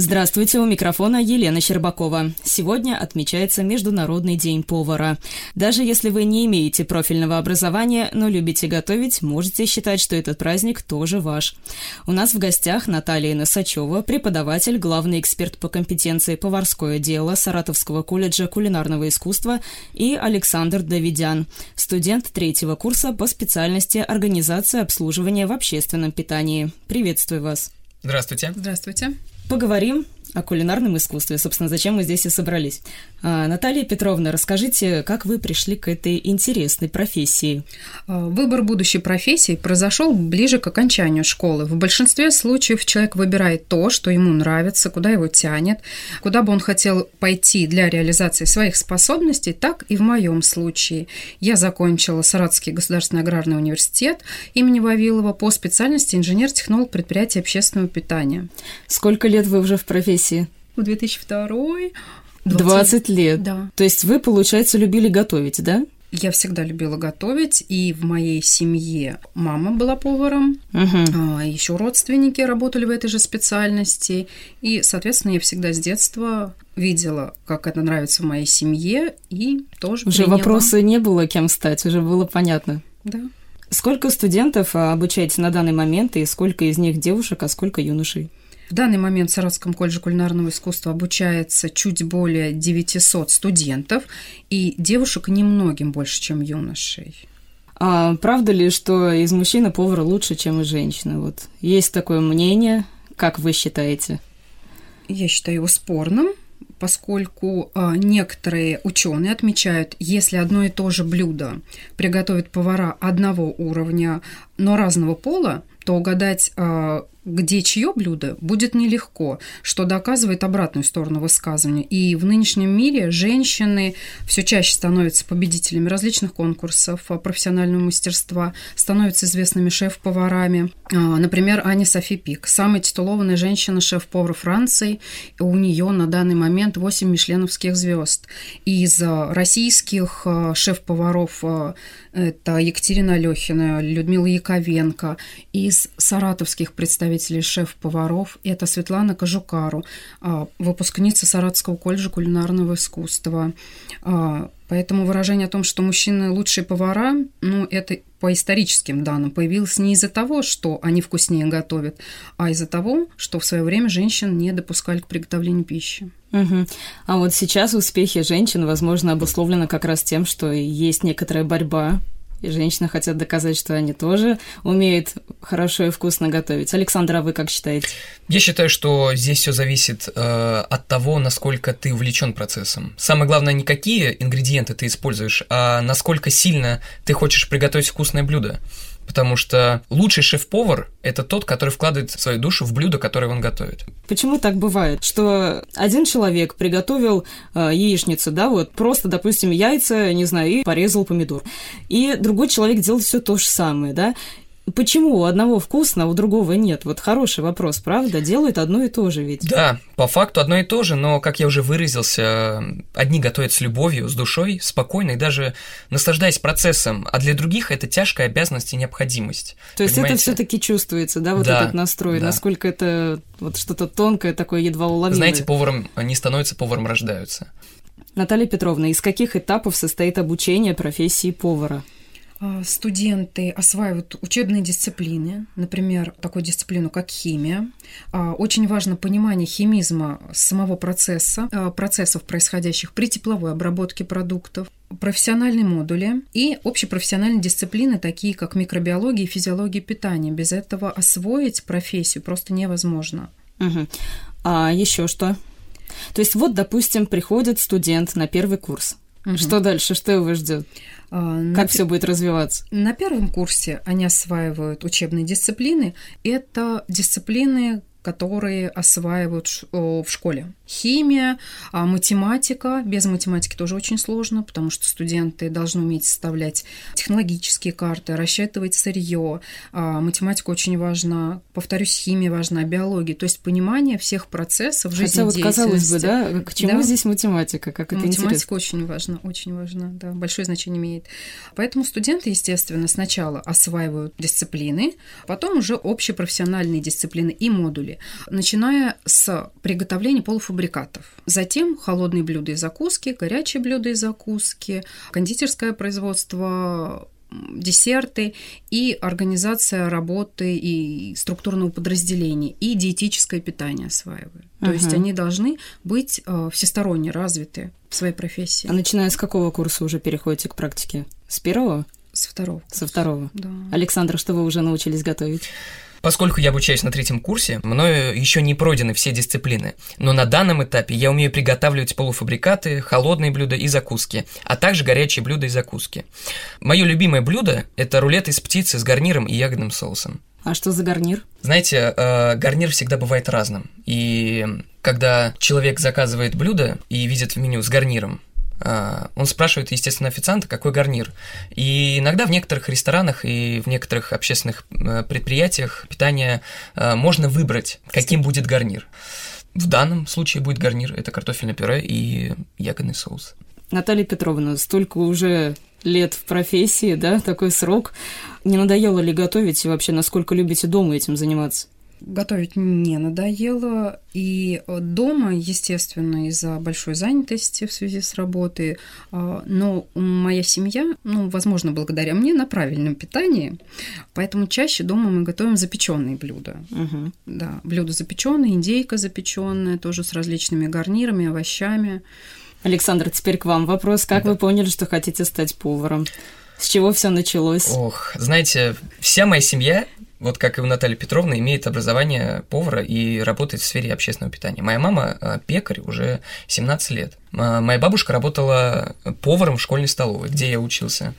Здравствуйте, у микрофона Елена Щербакова. Сегодня отмечается Международный день повара. Даже если вы не имеете профильного образования, но любите готовить, можете считать, что этот праздник тоже ваш. У нас в гостях Наталья Носачева, преподаватель, главный эксперт по компетенции «Поварское дело» Саратовского колледжа кулинарного искусства и Александр Давидян, студент третьего курса по специальности организация обслуживания в общественном питании. Приветствую вас. Здравствуйте. Здравствуйте. Поговорим о кулинарном искусстве. Собственно, зачем мы здесь и собрались. А, Наталья Петровна, расскажите, как вы пришли к этой интересной профессии? А, выбор будущей профессии произошел ближе к окончанию школы. В большинстве случаев человек выбирает то, что ему нравится, куда его тянет, куда бы он хотел пойти для реализации своих способностей, так и в моем случае. Я закончила Саратовский государственный аграрный университет имени Вавилова по специальности инженер-технолог предприятия общественного питания. Сколько лет вы уже в профессии? Профессии? В 2002 20, 20 лет. Да. То есть вы, получается, любили готовить, да? Я всегда любила готовить, и в моей семье мама была поваром, угу. а, еще родственники работали в этой же специальности, и, соответственно, я всегда с детства видела, как это нравится в моей семье, и тоже Уже приняла. вопроса не было, кем стать, уже было понятно. Да. Сколько студентов а, обучаете на данный момент, и сколько из них девушек, а сколько юношей? В данный момент в Саратовском колледже кулинарного искусства обучается чуть более 900 студентов, и девушек немногим больше, чем юношей. А правда ли, что из мужчины повара лучше, чем из женщины? Вот есть такое мнение, как вы считаете? Я считаю его спорным, поскольку а, некоторые ученые отмечают, если одно и то же блюдо приготовят повара одного уровня, но разного пола, то угадать а, где чье блюдо, будет нелегко, что доказывает обратную сторону высказывания. И в нынешнем мире женщины все чаще становятся победителями различных конкурсов профессионального мастерства, становятся известными шеф-поварами. А, например, Аня Софи Пик, самая титулованная женщина-шеф-повар Франции. У нее на данный момент 8 мишленовских звезд. Из российских а, шеф-поваров а, это Екатерина Алехина, Людмила Яковенко. Из саратовских представителей шеф-поваров это Светлана Кожукару, а, выпускница Саратовского колледжа кулинарного искусства. А, поэтому выражение о том, что мужчины лучшие повара, ну, это по историческим данным появилось не из-за того, что они вкуснее готовят, а из-за того, что в свое время женщин не допускали к приготовлению пищи. Угу. А вот сейчас успехи женщин, возможно, обусловлены как раз тем, что есть некоторая борьба и женщины хотят доказать, что они тоже умеют хорошо и вкусно готовить. Александр, а вы как считаете? Я считаю, что здесь все зависит э, от того, насколько ты увлечен процессом. Самое главное, не какие ингредиенты ты используешь, а насколько сильно ты хочешь приготовить вкусное блюдо потому что лучший шеф-повар – это тот, который вкладывает свою душу в блюдо, которое он готовит. Почему так бывает, что один человек приготовил э, яичницу, да, вот просто, допустим, яйца, не знаю, и порезал помидор, и другой человек делает все то же самое, да, Почему у одного вкусно, а у другого нет? Вот хороший вопрос, правда? Делают одно и то же ведь. Да, по факту одно и то же, но, как я уже выразился, одни готовят с любовью, с душой, спокойно и даже наслаждаясь процессом, а для других это тяжкая обязанность и необходимость. То есть понимаете? это все-таки чувствуется, да, вот да, этот настрой, да. насколько это вот что-то тонкое, такое едва уловимое. Знаете, поваром не становятся, поваром рождаются. Наталья Петровна, из каких этапов состоит обучение профессии повара? А, студенты осваивают учебные дисциплины, например, такую дисциплину, как химия. А, очень важно понимание химизма самого процесса, а, процессов, происходящих при тепловой обработке продуктов, профессиональные модули и общепрофессиональные дисциплины, такие как микробиология и физиология питания. Без этого освоить профессию просто невозможно. Угу. А еще что? То есть вот, допустим, приходит студент на первый курс. Угу. Что дальше? Что его ждет? А, как на, все будет развиваться? На первом курсе они осваивают учебные дисциплины. Это дисциплины, которые осваивают в школе. Химия, а математика. Без математики тоже очень сложно, потому что студенты должны уметь составлять технологические карты, рассчитывать сырье. А математика очень важна. Повторюсь, химия важна, биология. То есть понимание всех процессов Хотя вот казалось бы, да, к чему да? здесь математика? Как это математика интересно? очень важна, очень важна, да, большое значение имеет. Поэтому студенты, естественно, сначала осваивают дисциплины, потом уже общепрофессиональные дисциплины и модули, начиная с приготовления полуфабрикатов полуфабрикатов. Затем холодные блюда и закуски, горячие блюда и закуски, кондитерское производство, десерты и организация работы и структурного подразделения и диетическое питание осваивают. То есть они должны быть э, всесторонне развиты в своей профессии. А начиная с какого курса уже переходите к практике? С первого? Со второго. Со второго. Да. Александр, что вы уже научились готовить? Поскольку я обучаюсь на третьем курсе, мною еще не пройдены все дисциплины, но на данном этапе я умею приготавливать полуфабрикаты, холодные блюда и закуски, а также горячие блюда и закуски. Мое любимое блюдо – это рулет из птицы с гарниром и ягодным соусом. А что за гарнир? Знаете, э, гарнир всегда бывает разным. И когда человек заказывает блюдо и видит в меню с гарниром, он спрашивает, естественно, официанта, какой гарнир. И иногда в некоторых ресторанах и в некоторых общественных э, предприятиях питания э, можно выбрать, каким будет гарнир. В данном случае будет гарнир – это картофельное пюре и ягодный соус. Наталья Петровна, столько уже лет в профессии, да, такой срок. Не надоело ли готовить и вообще насколько любите дома этим заниматься? Готовить не надоело. И дома, естественно, из-за большой занятости в связи с работой, а, но моя семья, ну, возможно, благодаря мне, на правильном питании, поэтому чаще дома мы готовим запеченные блюда. Угу. Да, блюда запеченные, индейка запеченная, тоже с различными гарнирами, овощами. Александр, теперь к вам вопрос. Как да. вы поняли, что хотите стать поваром? С чего все началось? Ох, знаете, вся моя семья вот как и у Натальи Петровны, имеет образование повара и работает в сфере общественного питания. Моя мама э, пекарь уже 17 лет. Моя бабушка работала поваром в школьной столовой, где я учился.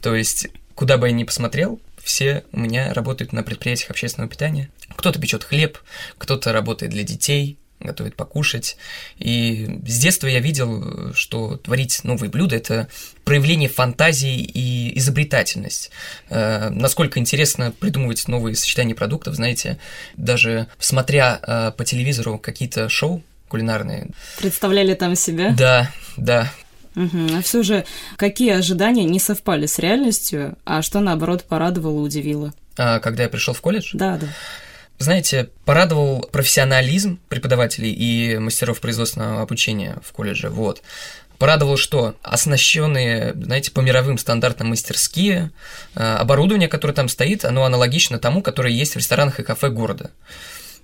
То есть, куда бы я ни посмотрел, все у меня работают на предприятиях общественного питания. Кто-то печет хлеб, кто-то работает для детей, готовит покушать. И с детства я видел, что творить новые блюда – это проявление фантазии и изобретательность. Э, насколько интересно придумывать новые сочетания продуктов, знаете, даже смотря э, по телевизору какие-то шоу кулинарные. Представляли там себя? Да, да. Угу. А все же, какие ожидания не совпали с реальностью, а что, наоборот, порадовало, удивило? А, когда я пришел в колледж? Да, да. Знаете, порадовал профессионализм преподавателей и мастеров производственного обучения в колледже. Вот. Порадовало, что оснащенные, знаете, по мировым стандартам мастерские, э, оборудование, которое там стоит, оно аналогично тому, которое есть в ресторанах и кафе города.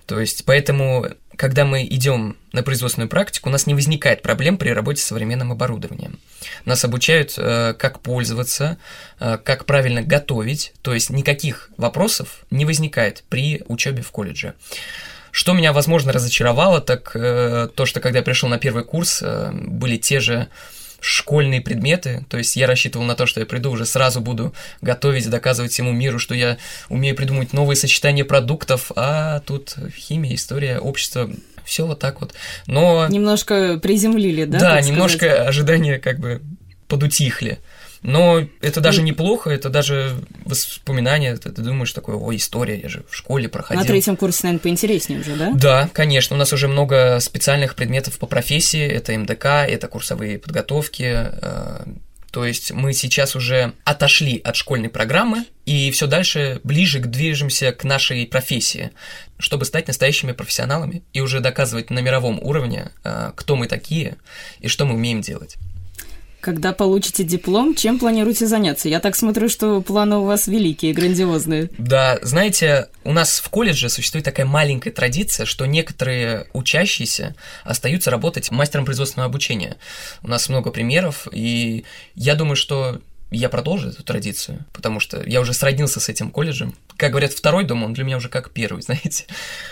То есть, поэтому, когда мы идем на производственную практику, у нас не возникает проблем при работе с современным оборудованием. Нас обучают, э, как пользоваться, э, как правильно готовить, то есть никаких вопросов не возникает при учебе в колледже. Что меня, возможно, разочаровало, так э, то, что когда я пришел на первый курс, были те же школьные предметы, то есть я рассчитывал на то, что я приду, уже сразу буду готовить, доказывать всему миру, что я умею придумывать новые сочетания продуктов, а тут химия, история, общество, все вот так вот. Но... Немножко приземлили, да? Да, немножко сказать? ожидания как бы подутихли. Но это даже ну, неплохо, это даже воспоминания, ты, ты думаешь такое, о, история, я же в школе проходил. На третьем курсе, наверное, поинтереснее уже, да? Да, конечно, у нас уже много специальных предметов по профессии, это МДК, это курсовые подготовки, э, то есть мы сейчас уже отошли от школьной программы и все дальше ближе к движемся к нашей профессии, чтобы стать настоящими профессионалами и уже доказывать на мировом уровне, э, кто мы такие и что мы умеем делать. Когда получите диплом, чем планируете заняться? Я так смотрю, что планы у вас великие, грандиозные. Да, знаете, у нас в колледже существует такая маленькая традиция, что некоторые учащиеся остаются работать мастером производственного обучения. У нас много примеров, и я думаю, что я продолжу эту традицию, потому что я уже сроднился с этим колледжем. Как говорят, второй дом, он для меня уже как первый, знаете.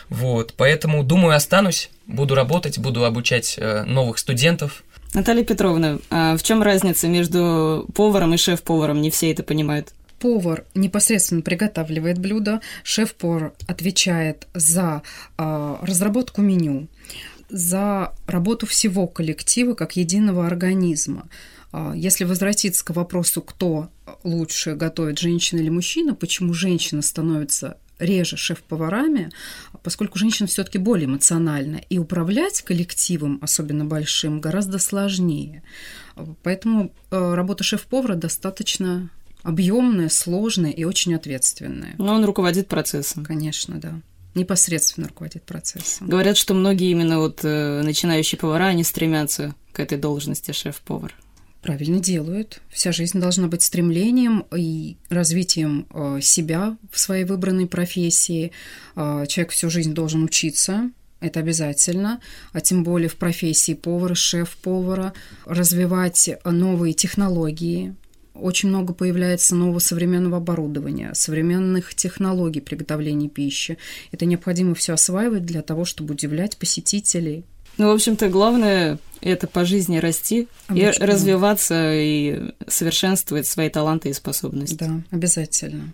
Вот, поэтому, думаю, останусь, буду работать, буду обучать э, новых студентов – Наталья Петровна, а в чем разница между поваром и шеф-поваром? Не все это понимают. Повар непосредственно приготавливает блюдо, шеф-повар отвечает за э, разработку меню. за работу всего коллектива как единого организма. А, если возвратиться к вопросу, кто лучше готовит, женщина или мужчина, почему женщина становится реже шеф-поварами, поскольку женщина все-таки более эмоциональна, и управлять коллективом, особенно большим, гораздо сложнее. Поэтому э, работа шеф-повара достаточно объемная, сложная и очень ответственная. Но он руководит процессом. Конечно, да непосредственно руководит процессом. Говорят, что многие именно вот э, начинающие повара, они стремятся к этой должности шеф-повар правильно делают. Вся жизнь должна быть стремлением и развитием э, себя в своей выбранной профессии. Э, человек всю жизнь должен учиться, это обязательно, а тем более в профессии повара, шеф-повара, развивать новые технологии. Очень много появляется нового современного оборудования, современных технологий приготовления пищи. Это необходимо все осваивать для того, чтобы удивлять посетителей. Ну, в общем-то, главное это по жизни расти Обычно. и развиваться и совершенствовать свои таланты и способности. Да, обязательно.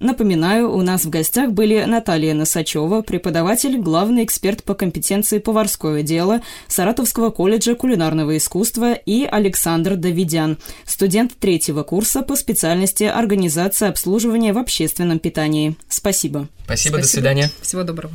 Напоминаю, у нас в гостях были Наталья Носачева, преподаватель, главный эксперт по компетенции поварское дело Саратовского колледжа кулинарного искусства и Александр Давидян, студент третьего курса по специальности организация обслуживания в общественном питании. Спасибо. Спасибо, Спасибо. до свидания. Всего доброго.